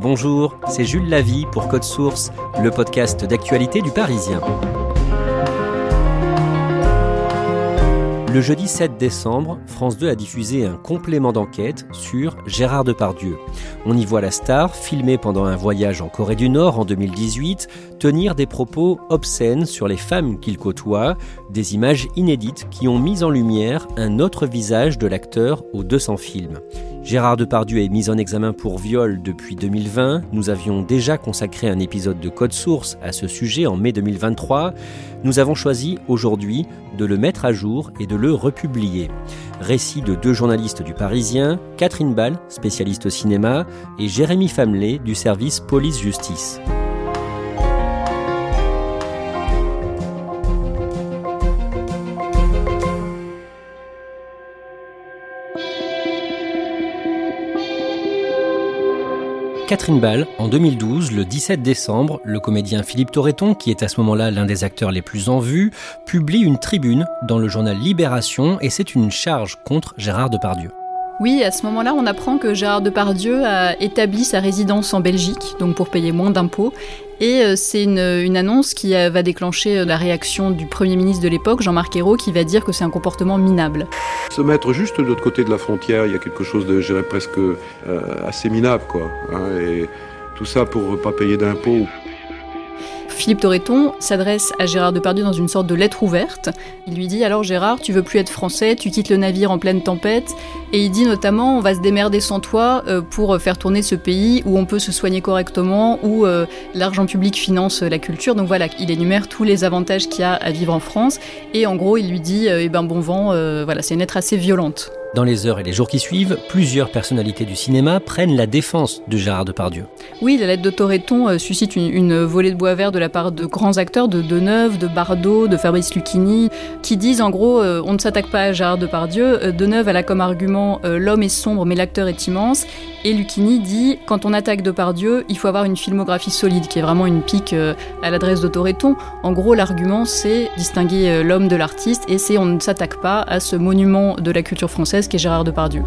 Bonjour, c'est Jules Lavie pour Code Source, le podcast d'actualité du Parisien. Le jeudi 7 décembre, France 2 a diffusé un complément d'enquête sur Gérard Depardieu. On y voit la star, filmée pendant un voyage en Corée du Nord en 2018, tenir des propos obscènes sur les femmes qu'il côtoie, des images inédites qui ont mis en lumière un autre visage de l'acteur aux 200 films. Gérard Depardieu est mis en examen pour viol depuis 2020. Nous avions déjà consacré un épisode de Code Source à ce sujet en mai 2023. Nous avons choisi aujourd'hui de le mettre à jour et de le republier. Récit de deux journalistes du Parisien, Catherine Ball, spécialiste au cinéma, et Jérémy Famelet du service police-justice. Catherine Ball, en 2012, le 17 décembre, le comédien Philippe Torreton, qui est à ce moment-là l'un des acteurs les plus en vue, publie une tribune dans le journal Libération et c'est une charge contre Gérard Depardieu. Oui, à ce moment-là, on apprend que Gérard Depardieu a établi sa résidence en Belgique, donc pour payer moins d'impôts. Et euh, c'est une, annonce qui euh, va déclencher euh, la réaction du Premier ministre de l'époque, Jean-Marc Ayrault, qui va dire que c'est un comportement minable. Se mettre juste de l'autre côté de la frontière, il y a quelque chose de, je presque assez minable, quoi. Hein, et tout ça pour ne pas payer d'impôts. Philippe Torreton s'adresse à Gérard Depardieu dans une sorte de lettre ouverte. Il lui dit alors Gérard, tu veux plus être français, tu quittes le navire en pleine tempête. Et il dit notamment on va se démerder sans toi euh, pour faire tourner ce pays où on peut se soigner correctement, où euh, l'argent public finance la culture. Donc voilà, il énumère tous les avantages qu'il y a à vivre en France. Et en gros, il lui dit eh ben bon vent, euh, voilà, c'est une lettre assez violente. Dans les heures et les jours qui suivent, plusieurs personnalités du cinéma prennent la défense de Gérard Depardieu. Oui, la lettre de Torreton euh, suscite une, volée de bois vert de la part de grands acteurs, de Deneuve, de Bardot, de Fabrice Lucchini, qui disent en gros euh, on ne s'attaque pas à Gérard Depardieu. Euh, Deneuve a là comme argument l'homme est sombre mais l'acteur est immense. Et Lucchini dit quand on attaque Depardieu, il faut avoir une filmographie solide, qui est vraiment une pique à l'adresse de Torreton. En gros, l'argument c'est distinguer l'homme de l'artiste et c'est on ne s'attaque pas à ce monument de la culture française qu'est Gérard Depardieu.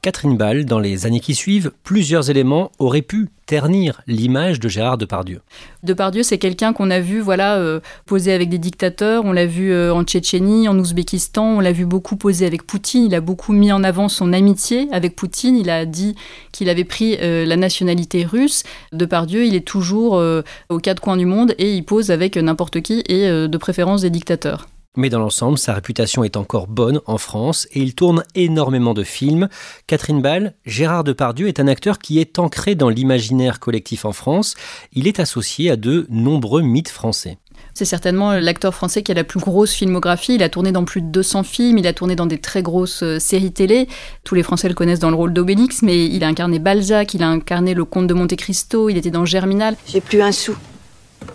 Catherine Ball, dans les années qui suivent, plusieurs éléments auraient pu ternir l'image de Gérard Depardieu. Depardieu, c'est quelqu'un qu'on a vu voilà, euh, poser avec des dictateurs, on l'a vu euh, en Tchétchénie, en Ouzbékistan, on l'a vu beaucoup poser avec Poutine, il a beaucoup mis en avant son amitié avec Poutine, il a dit qu'il avait pris euh, la nationalité russe. Depardieu, il est toujours aux quatre coins du monde et il pose avec n'importe qui et de préférence des dictateurs. Mais dans l'ensemble, sa réputation est encore bonne en France et il tourne énormément de films. Catherine Ball, Gérard Depardieu est un acteur qui est ancré dans l'imaginaire collectif en France. Il est associé à de nombreux mythes français. C'est certainement l'acteur français qui a la plus grosse filmographie. Il a tourné dans plus de 200 films, il a tourné dans des très grosses euh, séries télé. Tous les Français le connaissent dans le rôle d'Obélix, mais il a incarné Balzac, il a incarné le comte de Monte Cristo, il était dans Germinal. J'ai plus un sou.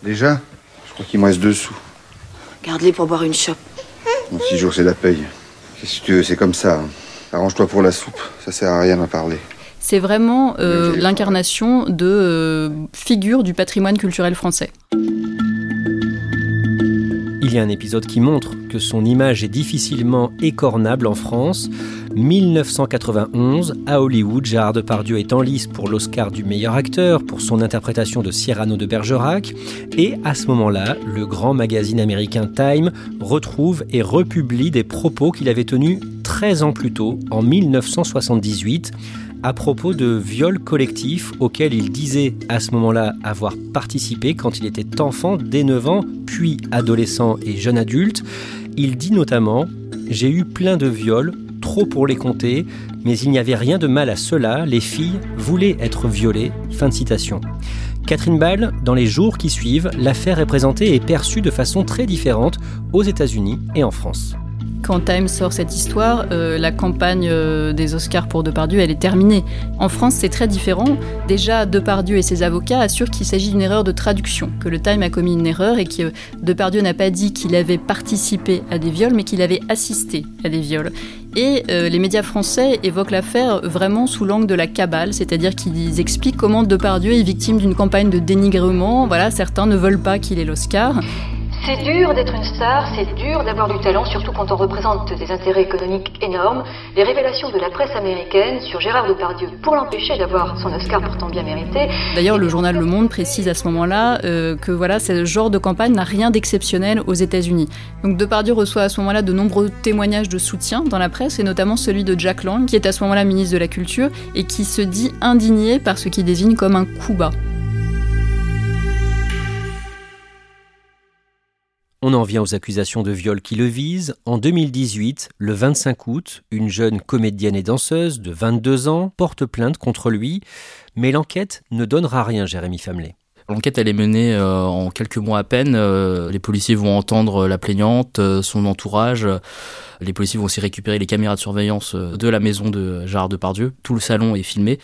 Déjà? Je crois qu'il me reste deux sous. Garde-les pour boire une chope. Dans six jours, c'est la paye. Qu'est-ce que tu veux, c'est comme ça. hein. Arrange-toi pour la soupe, ça sert à rien d'en parler. C'est vraiment euh, l'incarnation de euh, figure du patrimoine culturel français. Un épisode qui montre que son image est difficilement écornable en France. 1991, à Hollywood, Gérard Depardieu est en lice pour l'Oscar du meilleur acteur pour son interprétation de Cyrano de Bergerac. Et à ce moment-là, le grand magazine américain Time retrouve et republie des propos qu'il avait tenus 13 ans plus tôt, en 1978 à propos de viols collectifs auxquels il disait à ce moment-là avoir participé quand il était enfant dès 9 ans, puis adolescent et jeune adulte. Il dit notamment J'ai eu plein de viols, trop pour les compter, mais il n'y avait rien de mal à cela, les filles voulaient être violées. Fin de citation. Catherine Ball, dans les jours qui suivent, l'affaire est présentée et perçue de façon très différente aux États-Unis et en France. Quand Time sort cette histoire, euh, la campagne euh, des Oscars pour Depardieu, elle est terminée. En France, c'est très différent. Déjà, Depardieu et ses avocats assurent qu'il s'agit d'une erreur de traduction, que le Time a commis une erreur et que Depardieu n'a pas dit qu'il avait participé à des viols, mais qu'il avait assisté à des viols. Et euh, les médias français évoquent l'affaire vraiment sous l'angle de la cabale, c'est-à-dire qu'ils expliquent comment Depardieu est victime d'une campagne de dénigrement. Voilà, certains ne veulent pas qu'il ait l'Oscar. C'est dur d'être une star, c'est dur d'avoir du talent, surtout quand on représente des intérêts économiques énormes. Les révélations de la presse américaine sur Gérard Depardieu pour l'empêcher d'avoir son Oscar pourtant bien mérité. D'ailleurs, le journal Le Monde précise à ce moment-là euh, que voilà, ce genre de campagne n'a rien d'exceptionnel aux États-Unis. Donc Depardieu reçoit à ce moment-là de nombreux témoignages de soutien dans la presse, et notamment celui de Jack Lang, qui est à ce moment-là ministre de la Culture et qui se dit indigné par ce qu'il désigne comme un coup bas. On en vient aux accusations de viol qui le visent. En 2018, le 25 août, une jeune comédienne et danseuse de 22 ans porte plainte contre lui, mais l'enquête ne donnera rien, Jérémy Famelet. L'enquête est menée euh, en quelques mois à peine. Euh, les policiers vont entendre la plaignante, euh, son entourage. Les policiers vont aussi récupérer les caméras de surveillance de la maison de Gérard Depardieu. Tout le salon est filmé.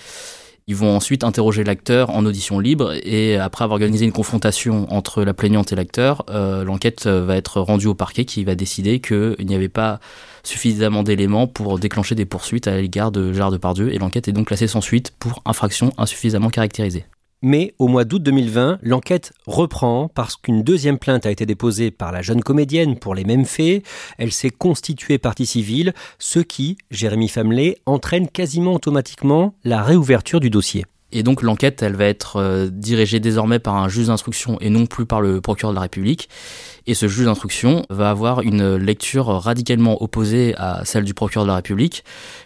Ils vont ensuite interroger l'acteur en audition libre et après avoir organisé une confrontation entre la plaignante et l'acteur, euh, l'enquête va être rendue au parquet qui va décider qu'il n'y avait pas suffisamment d'éléments pour déclencher des poursuites à l'égard de Gérard Depardieu et l'enquête est donc classée sans suite pour infraction insuffisamment caractérisée. Mais au mois d'août 2020, l'enquête reprend parce qu'une deuxième plainte a été déposée par la jeune comédienne pour les mêmes faits. Elle s'est constituée partie civile, ce qui, Jérémy Famelet, entraîne quasiment automatiquement la réouverture du dossier. Et donc l'enquête, elle va être euh, dirigée désormais par un juge d'instruction et non plus par le procureur de la République. Et ce juge d'instruction va avoir une lecture radicalement opposée à celle du procureur de la République.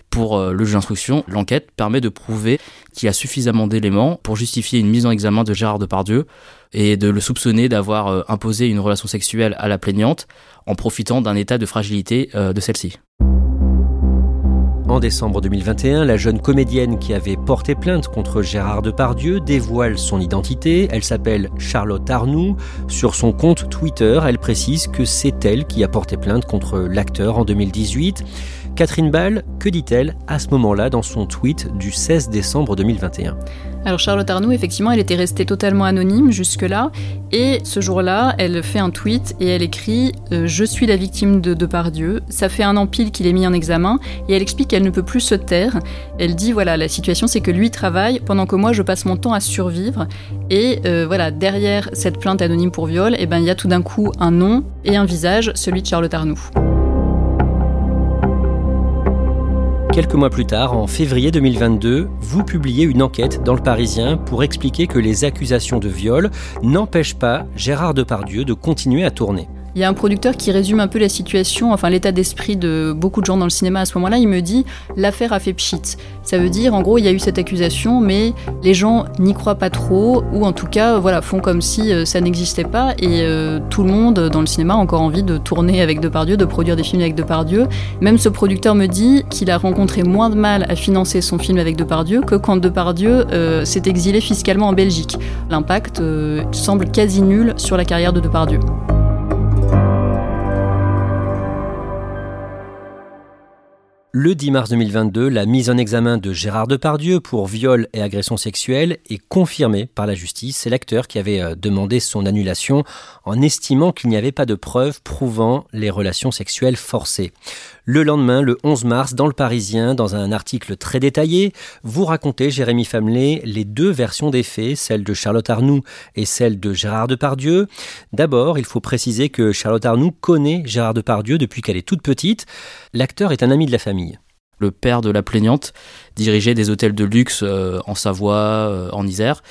Pour euh, le juge d'instruction, l'enquête permet de prouver qu'il y a suffisamment d'éléments pour justifier une mise en examen de Gérard Depardieu et de le soupçonner d'avoir euh, imposé une relation sexuelle à la plaignante en profitant d'un état de fragilité de celle-ci. En décembre 2021, la jeune comédienne qui avait porté plainte contre Gérard Depardieu dévoile son identité. Elle s'appelle Charlotte Arnoux. Sur son compte Twitter, elle précise que c'est elle qui a porté plainte contre l'acteur en 2018. Catherine Ball, que dit-elle à ce moment-là dans son tweet du 16 décembre 2021 alors Charlotte Arnoux, effectivement, elle était restée totalement anonyme jusque-là. Et ce jour-là, elle fait un tweet et elle écrit euh, Je suis la victime de Depardieu. Ça fait un an pile qu'il est mis en examen. Et elle explique qu'elle ne peut plus se taire. Elle dit Voilà, la situation, c'est que lui travaille pendant que moi, je passe mon temps à survivre. Et euh, voilà, derrière cette plainte anonyme pour viol, eh ben, il y a tout d'un coup un nom et un visage, celui de Charlotte Arnoux. Quelques mois plus tard, en février 2022, vous publiez une enquête dans le Parisien pour expliquer que les accusations de viol n'empêchent pas Gérard Depardieu de continuer à tourner. Il y a un producteur qui résume un peu la situation, enfin l'état d'esprit de beaucoup de gens dans le cinéma à ce moment-là. Il me dit l'affaire a fait pchit. Ça veut dire, en gros, il y a eu cette accusation, mais les gens n'y croient pas trop, ou en tout cas, voilà, font comme si euh, ça n'existait pas. Et euh, tout le monde dans le cinéma a encore envie de tourner avec Depardieu, de produire des films avec Depardieu. Même ce producteur me dit qu'il a rencontré moins de mal à financer son film avec Depardieu que quand Depardieu euh, s'est exilé fiscalement en Belgique. L'impact semble quasi nul sur la carrière de Depardieu. Le 10 mars 2022, la mise en examen de Gérard Depardieu pour viol et agression sexuelle est confirmée par la justice. C'est l'acteur qui avait euh, demandé son annulation en estimant qu'il n'y avait pas de preuves prouvant les relations sexuelles forcées. Le lendemain, le 11 mars, dans le Parisien, dans un article très détaillé, vous racontez, Jérémy Famelet, les deux versions des faits, celle de Charlotte Arnoux et celle de Gérard Depardieu. D'abord, il faut préciser que Charlotte Arnoux connaît Gérard Depardieu depuis qu'elle est toute petite. L'acteur est un ami de la famille. Le père de la plaignante dirigeait des hôtels de luxe euh, en Savoie, euh, en Isère.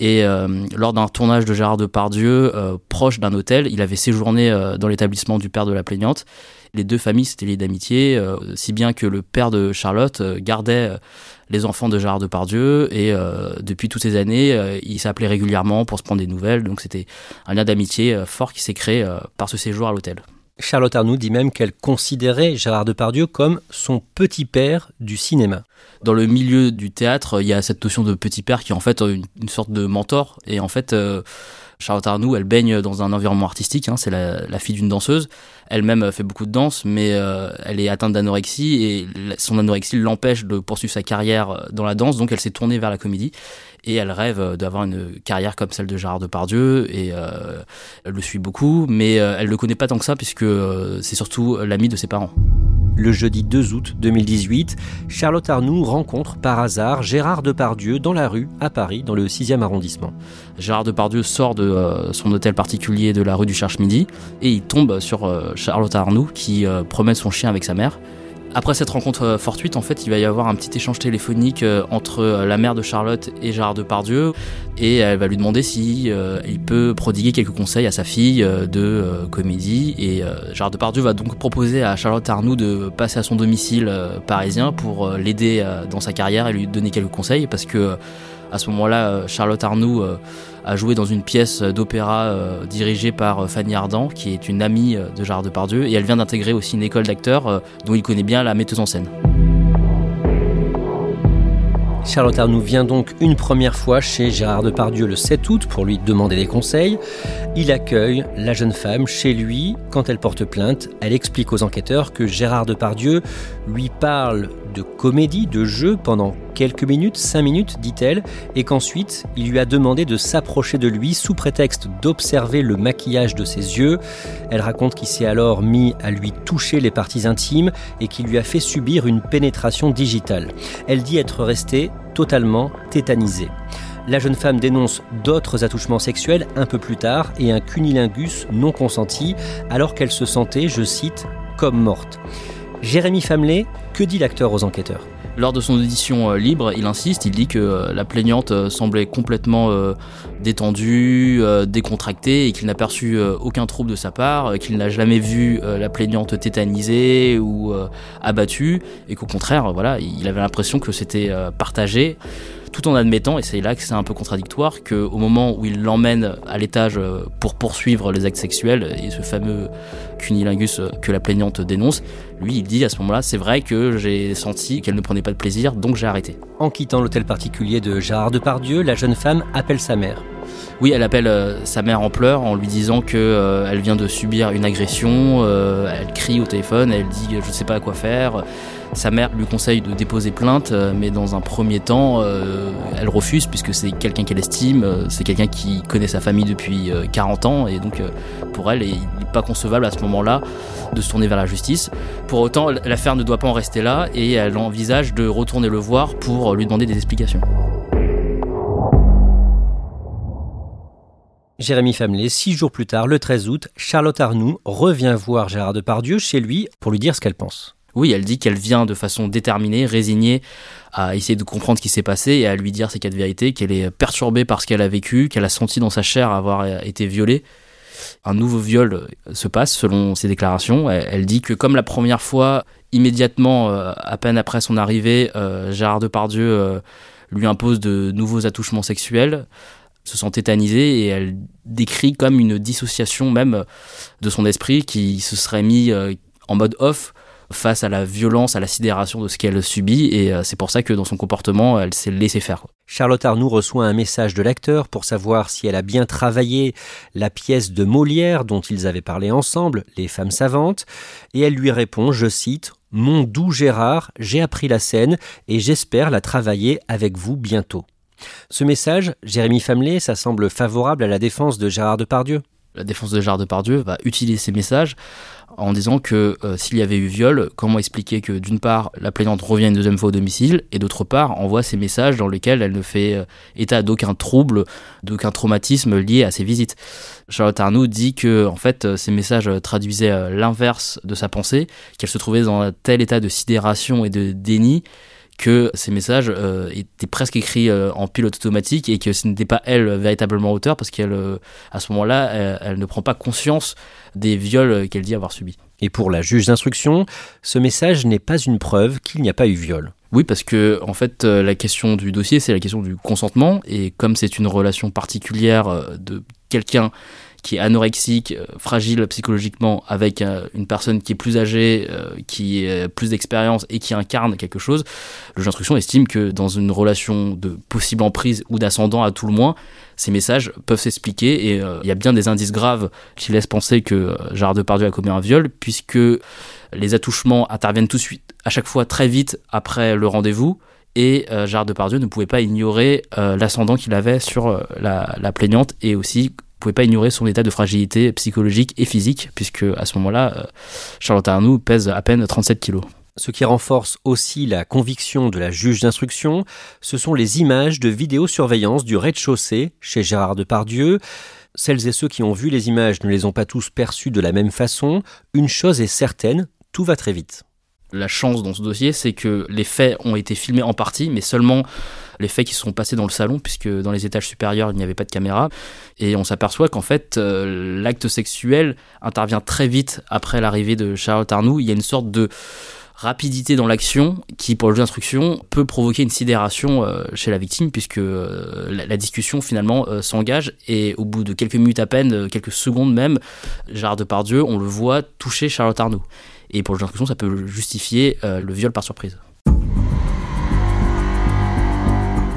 Et euh, lors d'un tournage de Gérard Depardieu, proche d'un hôtel, il avait séjourné dans l'établissement du père de la plaignante. Les deux familles s'étaient liées d'amitié, si bien que le père de Charlotte gardait les enfants de Gérard Depardieu et depuis toutes ces années, il s'appelait régulièrement pour se prendre des nouvelles. Donc c'était un lien d'amitié fort qui s'est créé par ce séjour à l'hôtel. Charlotte Arnoux dit même qu'elle considérait Gérard Depardieu comme son petit père du cinéma. Dans le milieu du théâtre, il y a cette notion de petit père qui est en fait une, sorte de mentor. Et en fait, euh, Charlotte Arnoux, elle baigne dans un environnement artistique. Hein, c'est la, fille d'une danseuse. Elle-même fait beaucoup de danse, mais euh, elle est atteinte d'anorexie et son anorexie l'empêche de poursuivre sa carrière dans la danse. Donc, elle s'est tournée vers la comédie et elle rêve d'avoir une carrière comme celle de Gérard Depardieu et euh, elle le suit beaucoup, mais euh, elle le connaît pas tant que ça puisque c'est surtout l'ami de ses parents. Le jeudi 2 août 2018, Charlotte Arnoux rencontre par hasard Gérard Depardieu dans la rue à Paris, dans le 6e arrondissement. Gérard Depardieu sort de euh, son hôtel particulier de la rue du Cherche-Midi et il tombe sur euh, Charlotte Arnoux qui euh, promène son chien avec sa mère. Après cette rencontre euh, fortuite, en fait, il va y avoir un petit échange téléphonique euh, entre euh, la mère de Charlotte et Gérard Depardieu, et elle va lui demander si il peut prodiguer quelques conseils à sa fille de comédie. Et Gérard Depardieu va donc proposer à Charlotte Arnoux de passer à son domicile parisien pour l'aider dans sa carrière et lui donner quelques conseils, parce que à ce moment-là, Charlotte Arnoux a joué dans une pièce d'opéra euh, dirigée par euh, Fanny Ardant, qui est une amie euh, de Gérard Depardieu, et elle vient d'intégrer aussi une école d'acteurs dont il connaît bien la metteuse en scène. Charlotte Arnoux vient donc une première fois chez Gérard Depardieu le 7 août pour lui demander des conseils. Il accueille la jeune femme chez lui. Quand elle porte plainte, elle explique aux enquêteurs que Gérard Depardieu lui parle de comédie, de jeu pendant quelques minutes, cinq minutes, dit-elle, et qu'ensuite il lui a demandé de s'approcher de lui sous prétexte d'observer le maquillage de ses yeux. Elle raconte qu'il s'est alors mis à lui toucher les parties intimes et qu'il lui a fait subir une pénétration digitale. Elle dit être restée totalement tétanisée. La jeune femme dénonce d'autres attouchements sexuels un peu plus tard et un cunilingus non consenti alors qu'elle se sentait, je cite, comme morte. Jérémy Famelet, que dit l'acteur aux enquêteurs? Lors de son audition euh, libre, il insiste, il dit que euh, la plaignante euh, semblait complètement détendue, décontractée et qu'il n'a perçu aucun trouble de sa part, qu'il n'a jamais vu la plaignante tétanisée ou abattue et qu'au contraire, voilà, il avait l'impression que c'était partagé tout en admettant, et c'est là que c'est un peu contradictoire, qu'au moment où il l'emmène à l'étage euh, pour poursuivre les actes sexuels, et ce fameux cunilingus euh, que la plaignante dénonce, lui il dit à ce moment-là, c'est vrai que j'ai senti qu'elle ne prenait pas de plaisir, donc j'ai arrêté. En quittant l'hôtel particulier de Gérard Depardieu, la jeune femme appelle sa mère. Oui, elle appelle euh, sa mère en pleurs en lui disant que elle vient de subir une agression. elle crie au téléphone, elle dit je ne sais pas quoi faire. Sa mère lui conseille de déposer plainte, euh, mais dans un premier temps, euh, elle refuse puisque c'est quelqu'un qu'elle estime, euh, c'est quelqu'un qui connaît sa famille depuis 40 ans et donc pour elle, il n'est pas concevable à ce moment-là de se tourner vers la justice. Pour autant, l'affaire ne doit pas en rester là et elle envisage de retourner le voir pour lui demander des explications. Jérémy Famelet, six jours plus tard, le 13 août, Charlotte Arnoux revient voir Gérard Depardieu chez lui pour lui dire ce qu'elle pense. Oui, elle dit qu'elle vient de façon déterminée, résignée, à essayer de comprendre ce qui s'est passé et à lui dire ses quatre vérités, qu'elle est perturbée par ce qu'elle a vécu, qu'elle a senti dans sa chair avoir été violée. Un nouveau viol se passe selon ses déclarations. Elle, dit que comme la première fois, immédiatement, euh, à peine après son arrivée, euh, Gérard Depardieu euh, lui impose de nouveaux attouchements sexuels se sent tétanisée et elle décrit comme une dissociation même de son esprit qui se serait mis en mode off face à la violence, à la sidération de ce qu'elle subit, et euh, c'est pour ça que dans son comportement, elle s'est laissée faire. Charlotte Arnoux reçoit un message de l'acteur pour savoir si elle a bien travaillé la pièce de Molière dont ils avaient parlé ensemble, Les femmes savantes, et elle lui répond, je cite, Mon doux Gérard, j'ai appris la scène et j'espère la travailler avec vous bientôt. Ce message, Jérémy Famelet, ça semble favorable à la défense de Gérard Depardieu la défense de Gérard Depardieu va utiliser ces messages en disant que euh, s'il y avait eu viol, comment expliquer que d'une part la plaignante revient une deuxième fois au domicile et d'autre part envoie ces messages dans lesquels elle ne fait euh, état d'aucun trouble, d'aucun traumatisme lié à ces visites. Charlotte Arnoux dit que en fait euh, ces messages traduisaient l'inverse de sa pensée, qu'elle se trouvait dans un tel état de sidération et de déni que ces messages étaient presque écrits en pilote automatique et que ce n'était pas elle véritablement auteur parce qu'elle à ce moment-là elle, ne prend pas conscience des viols qu'elle dit avoir subis. Et pour la juge d'instruction, ce message n'est pas une preuve qu'il n'y a pas eu viol. Oui, parce que en fait, euh, la question du dossier, c'est la question du consentement, et comme c'est une relation particulière euh, de quelqu'un qui est anorexique, euh, fragile psychologiquement, avec une personne qui est plus âgée, qui a plus d'expérience et qui incarne quelque chose, le juge d'instruction estime que dans une relation de possible emprise ou d'ascendant à tout le moins, ces messages peuvent s'expliquer et euh, il y a bien des indices graves qui laissent penser que euh, Gérard Depardieu a commis un viol puisque les attouchements interviennent tout de suite, à chaque fois très vite après le rendez-vous et euh, Gérard Depardieu ne pouvait pas ignorer l'ascendant qu'il avait sur la, plaignante et aussi pouvait pas ignorer son état de fragilité psychologique et physique puisque à ce moment-là Charlotte Arnoux pèse à peine 37 kilos. Ce qui renforce aussi la conviction de la juge d'instruction, ce sont les images de vidéosurveillance du rez-de-chaussée chez Gérard Depardieu. Celles et ceux qui ont vu les images ne les ont pas tous perçues de la même façon. Une chose est certaine, tout va très vite. La chance dans ce dossier, c'est que les faits ont été filmés en partie, mais seulement les faits qui sont passés dans le salon, puisque dans les étages supérieurs, il n'y avait pas de caméra. Et on s'aperçoit qu'en fait, euh, l'acte sexuel intervient très vite après l'arrivée de Charlotte Arnoux. Il y a une sorte de rapidité dans l'action qui, pour le jeu d'instruction, peut provoquer une sidération euh, chez la victime puisque euh, la, discussion finalement s'engage et au bout de quelques minutes à peine, quelques secondes même, Gérard Depardieu, on le voit toucher Charlotte Arnaud. Et pour le jeu d'instruction, ça peut justifier le viol par surprise.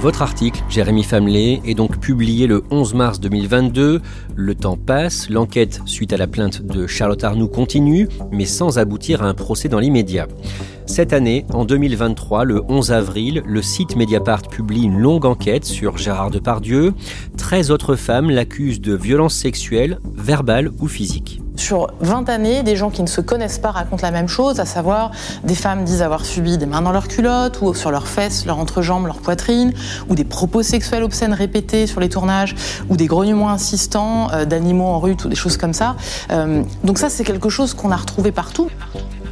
Votre article, Jérémy Famelet, est donc publié le 11 mars 2022. Le temps passe, l'enquête suite à la plainte de Charlotte Arnoux continue, mais sans aboutir à un procès dans l'immédiat. Cette année, en 2023, le 11 avril, le site Mediapart publie une longue enquête sur Gérard Depardieu. 13 autres femmes l'accusent de violences sexuelles, verbales ou physiques. Sur 20 années, des gens qui ne se connaissent pas racontent la même chose, à savoir des femmes disent avoir subi des mains dans leurs culottes ou sur leurs fesses, leurs entrejambes, leur poitrine, ou des propos sexuels obscènes répétés sur les tournages, ou des grognements insistants euh, d'animaux en rue ou des choses comme ça. Euh, donc ça, c'est quelque chose qu'on a retrouvé partout.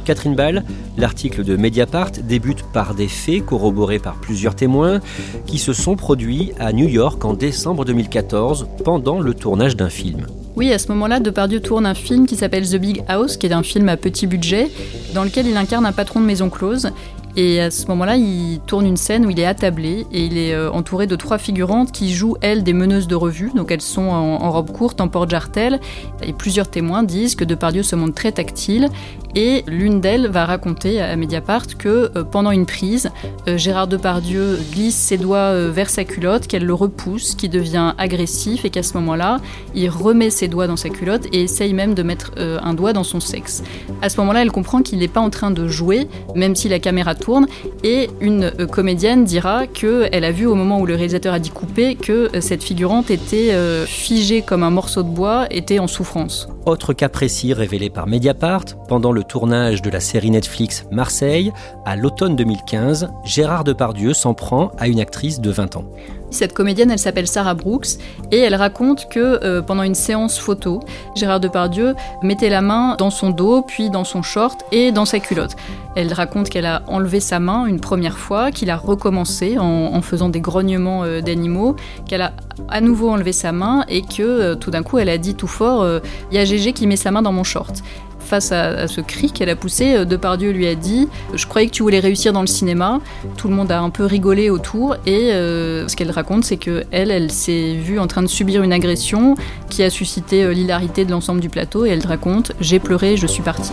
Catherine Ball, l'article de Mediapart débute par des faits corroborés par plusieurs témoins qui se sont produits à New York en décembre 2014 pendant le tournage d'un film. Oui, à ce moment-là, Depardieu tourne un film qui s'appelle The Big House, qui est un film à petit budget, dans lequel il incarne un patron de maison close. Et à ce moment-là, il tourne une scène où il est attablé et il est euh, entouré de trois figurantes qui jouent, elles, des meneuses de revue. Donc elles sont en, robe courte, en porte-jartel. Et plusieurs témoins disent que Depardieu se montre très tactile. Et l'une d'elles va raconter à Mediapart que euh, pendant une prise, euh, Gérard Depardieu glisse ses doigts vers sa culotte, qu'elle le repousse, qu'il devient agressif et qu'à ce moment-là, il remet ses doigts dans sa culotte et essaye même de mettre un doigt dans son sexe. À ce moment-là, elle comprend qu'il n'est pas en train de jouer, même si la caméra tourne et une euh, comédienne dira qu'elle a vu au moment où le réalisateur a dit couper que euh, cette figurante était euh, figée comme un morceau de bois, était en souffrance. Autre cas précis révélé par Mediapart, pendant le tournage de la série Netflix Marseille, à l'automne 2015, Gérard Depardieu s'en prend à une actrice de 20 ans. Cette comédienne, elle s'appelle Sarah Brooks et elle raconte que euh, pendant une séance photo, Gérard Depardieu mettait la main dans son dos, puis dans son short et dans sa culotte. Elle raconte qu'elle a enlevé sa main une première fois, qu'il a recommencé en, faisant des grognements euh, d'animaux, qu'elle a à nouveau enlevé sa main et que euh, tout d'un coup elle a dit tout fort Il y a Gégé qui met sa main dans mon short face à, ce cri qu'elle a poussé, euh, Depardieu lui a dit Je croyais que tu voulais réussir dans le cinéma. Tout le monde a un peu rigolé autour. Et euh, ce qu'elle raconte, c'est elle, elle s'est vue en train de subir une agression qui a suscité euh, l'hilarité de l'ensemble du plateau. Et elle raconte J'ai pleuré, je suis partie.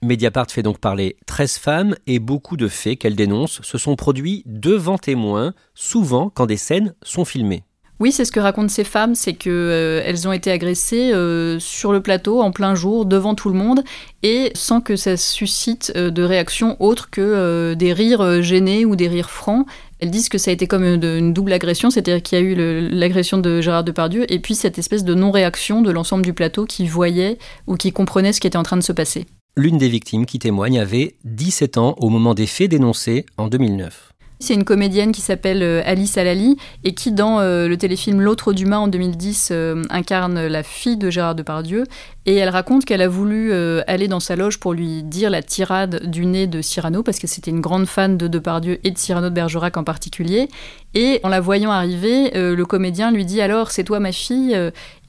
Mediapart fait donc parler 13 femmes et beaucoup de faits qu'elle dénonce se sont produits devant témoins, souvent quand des scènes sont filmées. Oui, c'est ce que racontent ces femmes, c'est que euh, elles ont été agressées euh, sur le plateau en plein jour devant tout le monde et sans que ça suscite euh, de réaction autre que des rires gênés ou des rires francs. Elles disent que ça a été comme une, double agression, c'est-à-dire qu'il y a eu l'agression de Gérard Depardieu et puis cette espèce de non-réaction de l'ensemble du plateau qui voyait ou qui comprenait ce qui était en train de se passer. L'une des victimes qui témoigne avait 17 ans au moment des faits dénoncés en 2009. C'est une comédienne qui s'appelle euh, Alice Alali et qui, dans euh, le téléfilm L'autre d'humain en 2010, euh, incarne la fille de Gérard Depardieu. Et elle raconte qu'elle a voulu aller dans sa loge pour lui dire la tirade du nez de Cyrano, parce que c'était une grande fan de Depardieu et de Cyrano de Bergerac en particulier. Et en la voyant arriver, le comédien lui dit Alors, c'est toi ma fille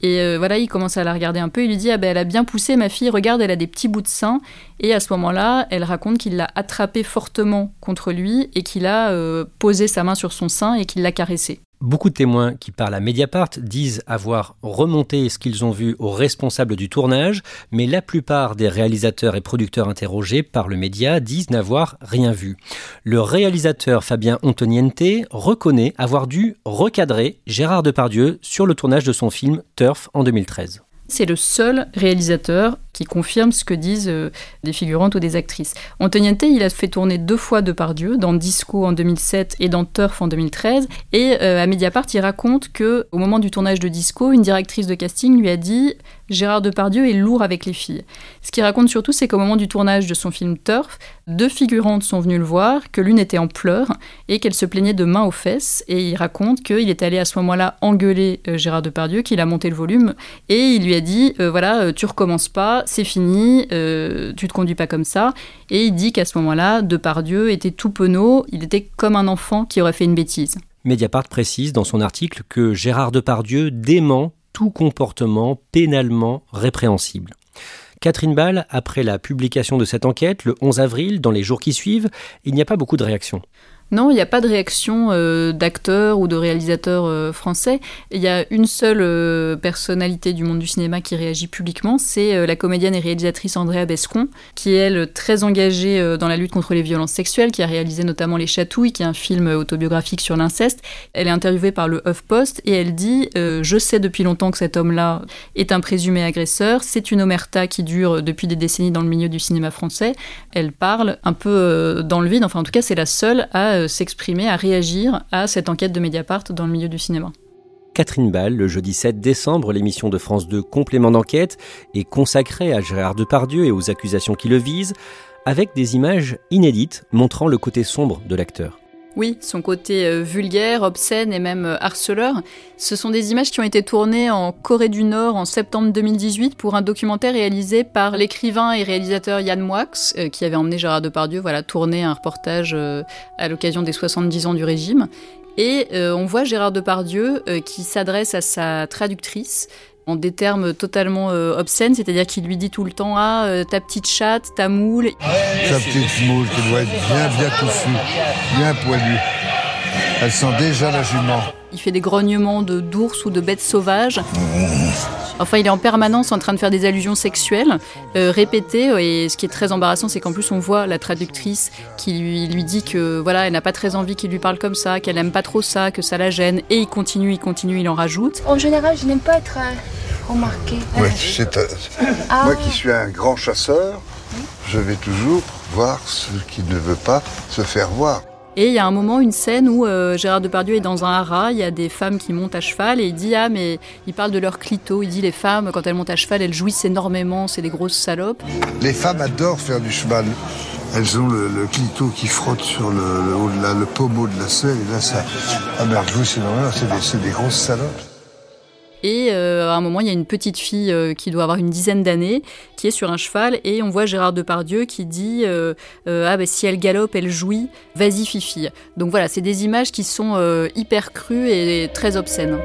Et voilà, il commence à la regarder un peu. Il lui dit Ah ben, elle a bien poussé ma fille, regarde, elle a des petits bouts de sein. Et à ce moment-là, elle raconte qu'il l'a attrapée fortement contre lui et qu'il a euh, posé sa main sur son sein et qu'il l'a caressé. Beaucoup de témoins qui parlent à Mediapart disent avoir remonté ce qu'ils ont vu aux responsables du tournage, mais la plupart des réalisateurs et producteurs interrogés par le média disent n'avoir rien vu. Le réalisateur Fabien Antoniente reconnaît avoir dû recadrer Gérard Depardieu sur le tournage de son film Turf en 2013. C'est le seul réalisateur qui confirme ce que disent euh, des figurantes ou des actrices. Antoniente, il a fait tourner deux fois Depardieu, dans Disco en 2007 et dans Turf en 2013. Et euh, à Mediapart, il raconte que au moment du tournage de Disco, une directrice de casting lui a dit Gérard Depardieu est lourd avec les filles. Ce qu'il raconte surtout, c'est qu'au moment du tournage de son film Turf, deux figurantes sont venues le voir, que l'une était en pleurs et qu'elle se plaignait de main aux fesses. Et il raconte qu'il est allé à ce moment-là engueuler euh, Gérard Depardieu, qu'il a monté le volume et il lui a dit voilà, tu recommences pas, c'est fini, euh, tu te conduis pas comme ça. Et il dit qu'à ce moment-là, Depardieu était tout penaud, il était comme un enfant qui aurait fait une bêtise. Mediapart précise dans son article que Gérard Depardieu dément tout comportement pénalement répréhensible. Catherine Ball, après la publication de cette enquête, le 11 avril, dans les jours qui suivent, il n'y a pas beaucoup de réactions. Non, il n'y a pas de réaction euh, d'acteurs ou de réalisateurs euh, français. Il y a une seule euh, personnalité du monde du cinéma qui réagit publiquement, c'est la comédienne et réalisatrice Andrea Bescon, qui est elle très engagée dans la lutte contre les violences sexuelles, qui a réalisé notamment Les Chatouilles, qui est un film autobiographique sur l'inceste. Elle est interviewée par le HuffPost et elle dit Je sais depuis longtemps que cet homme-là est un présumé agresseur. C'est une omerta qui dure depuis des décennies dans le milieu du cinéma français. Elle parle un peu dans le vide, enfin en tout cas c'est la seule à euh, s'exprimer, à réagir à cette enquête de Mediapart dans le milieu du cinéma. Catherine Ball, le jeudi 7 décembre, l'émission de France 2 Complément d'enquête est consacrée à Gérard Depardieu et aux accusations qui le visent, avec des images inédites montrant le côté sombre de l'acteur. Oui, son côté euh, vulgaire, obscène et même euh, harceleur. Ce sont des images qui ont été tournées en Corée du Nord en septembre 2018 pour un documentaire réalisé par l'écrivain et réalisateur Yann Moix, euh, qui avait emmené Gérard Depardieu voilà, tourner un reportage à l'occasion des 70 ans du régime. Et on voit Gérard Depardieu qui s'adresse à sa traductrice en des termes totalement euh, obscènes, c'est-à-dire qu'il lui dit tout le temps Ah, euh, ta petite chatte, ta moule. Ta petite moule qui doit être bien, bien touffue, bien poilue. Elle sent déjà la jument. Il fait des grognements de d'ours ou de bêtes sauvages. Enfin, il est en permanence en train de faire des allusions sexuelles euh, répétées. Et ce qui est très embarrassant, c'est qu'en plus, on voit la traductrice qui lui, lui dit que voilà, elle n'a pas très envie qu'il lui parle comme ça, qu'elle n'aime pas trop ça, que ça la gêne. Et il continue, il continue, il en rajoute. En général, je n'aime pas être euh, remarqué. Ouais, euh, ah. Moi qui suis un grand chasseur, je vais toujours voir ce qui ne veut pas se faire voir. Et il y a un moment, une scène où euh, Gérard Depardieu est dans un haras, il y a des femmes qui montent à cheval et il dit Ah, mais il parle de leur clito. Il dit Les femmes, quand elles montent à cheval, elles jouissent énormément, c'est des grosses salopes. Les femmes adorent faire du cheval. Elles ont le, clito qui frotte sur le, le, le pommeau de la selle et là, ça. Ah, mais elles jouissent énormément, c'est des grosses salopes. Et euh, à un moment, il y a une petite fille euh, qui doit avoir une dizaine d'années, qui est sur un cheval, et on voit Gérard Depardieu qui dit euh, Ah, ben si elle galope, elle jouit, vas-y, fifi. Donc voilà, c'est des images qui sont hyper crues et très obscènes.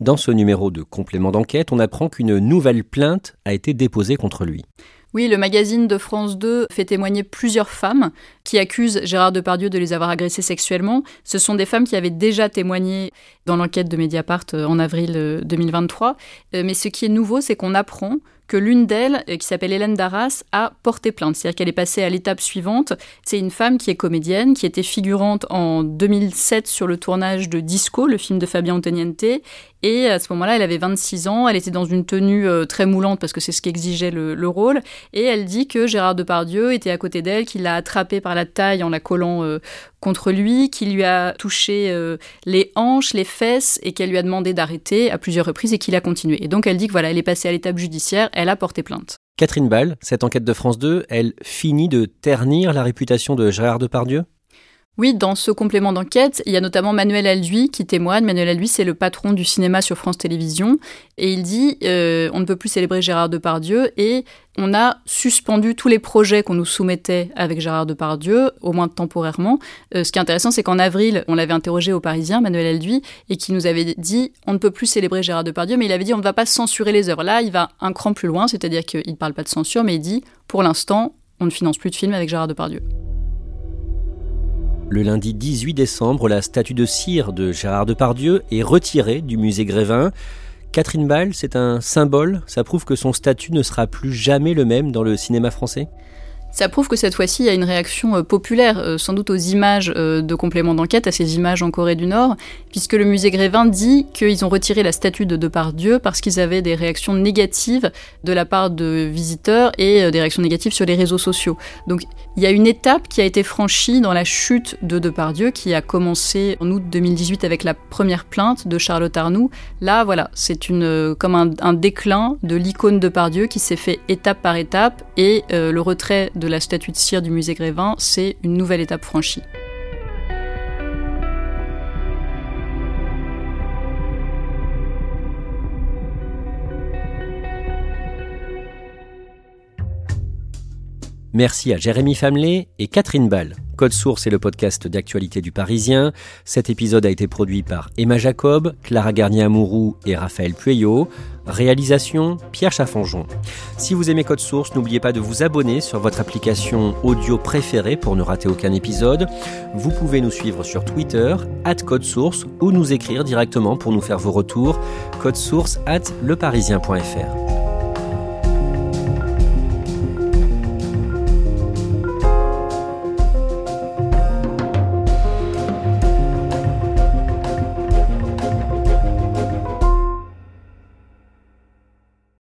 Dans ce numéro de complément d'enquête, on apprend qu'une nouvelle plainte a été déposée contre lui. Oui, le magazine de France 2 fait témoigner plusieurs femmes qui accusent Gérard Depardieu de les avoir agressées sexuellement. Ce sont des femmes qui avaient déjà témoigné dans l'enquête de Mediapart en avril 2023. Mais ce qui est nouveau, c'est qu'on apprend que l'une d'elles, euh, qui s'appelle Hélène Darras, a porté plainte. C'est-à-dire qu'elle est passée à l'étape suivante. C'est une femme qui est comédienne, qui était figurante en 2007 sur le tournage de Disco, le film de Fabien Antoniente, et à ce moment-là, elle avait 26 ans, elle était dans une tenue euh, très moulante parce que c'est ce qu'exigeait le, le, rôle. Et elle dit que Gérard Depardieu était à côté d'elle, qu'il l'a attrapée par la taille en la collant euh, contre lui, qu'il lui a touché euh, les hanches, les fesses et qu'elle lui a demandé d'arrêter à plusieurs reprises et qu'il a continué. Et donc elle dit que voilà, elle est passée à l'étape judiciaire, elle a porté plainte. Catherine Ball, cette enquête de France 2, elle finit de ternir la réputation de Gérard Depardieu? Oui, dans ce complément d'enquête, il y a notamment Manuel Alduy qui témoigne. Manuel Alduy, c'est le patron du cinéma sur France Télévisions. Et il dit euh, on ne peut plus célébrer Gérard Depardieu et on a suspendu tous les projets qu'on nous soumettait avec Gérard Depardieu, au moins temporairement. Euh, ce qui est intéressant, c'est qu'en avril, on l'avait interrogé au Parisien, Manuel Alduy, et qui nous avait dit on ne peut plus célébrer Gérard Depardieu, mais il avait dit on ne va pas censurer les œuvres. Là, il va un cran plus loin, c'est-à-dire qu'il ne parle pas de censure, mais il dit pour l'instant, on ne finance plus de films avec Gérard Depardieu. Le lundi 18 décembre, la statue de cire de Gérard Depardieu est retirée du musée Grévin. Catherine Ball, c'est un symbole, ça prouve que son statut ne sera plus jamais le même dans le cinéma français? Ça prouve que cette fois-ci, il y a une réaction euh, populaire, euh, sans doute aux images euh, de complément d'enquête, à ces images en Corée du Nord, puisque le musée Grévin dit qu'ils ont retiré la statue de Depardieu parce qu'ils avaient des réactions négatives de la part de visiteurs et des réactions négatives sur les réseaux sociaux. Donc il y a une étape qui a été franchie dans la chute de Depardieu, qui a commencé en août 2018 avec la première plainte de Charlotte Arnoux. Là, voilà, c'est une comme un, déclin de l'icône Depardieu qui s'est fait étape par étape et le retrait de de la statue de cire du musée Grévin, c'est une nouvelle étape franchie. Merci à Jérémy Famelet et Catherine Ball. Code Source est le podcast d'actualité du Parisien. Cet épisode a été produit par Emma Jacob, Clara Garnier-Amouroux et Raphaël Pueyo. Réalisation Pierre Chaffanjon. Si vous aimez Code Source, n'oubliez pas de vous abonner sur votre application audio préférée pour ne rater aucun épisode. Vous pouvez nous suivre sur Twitter, at Code Source, ou nous écrire directement pour nous faire vos retours, source at leparisien.fr.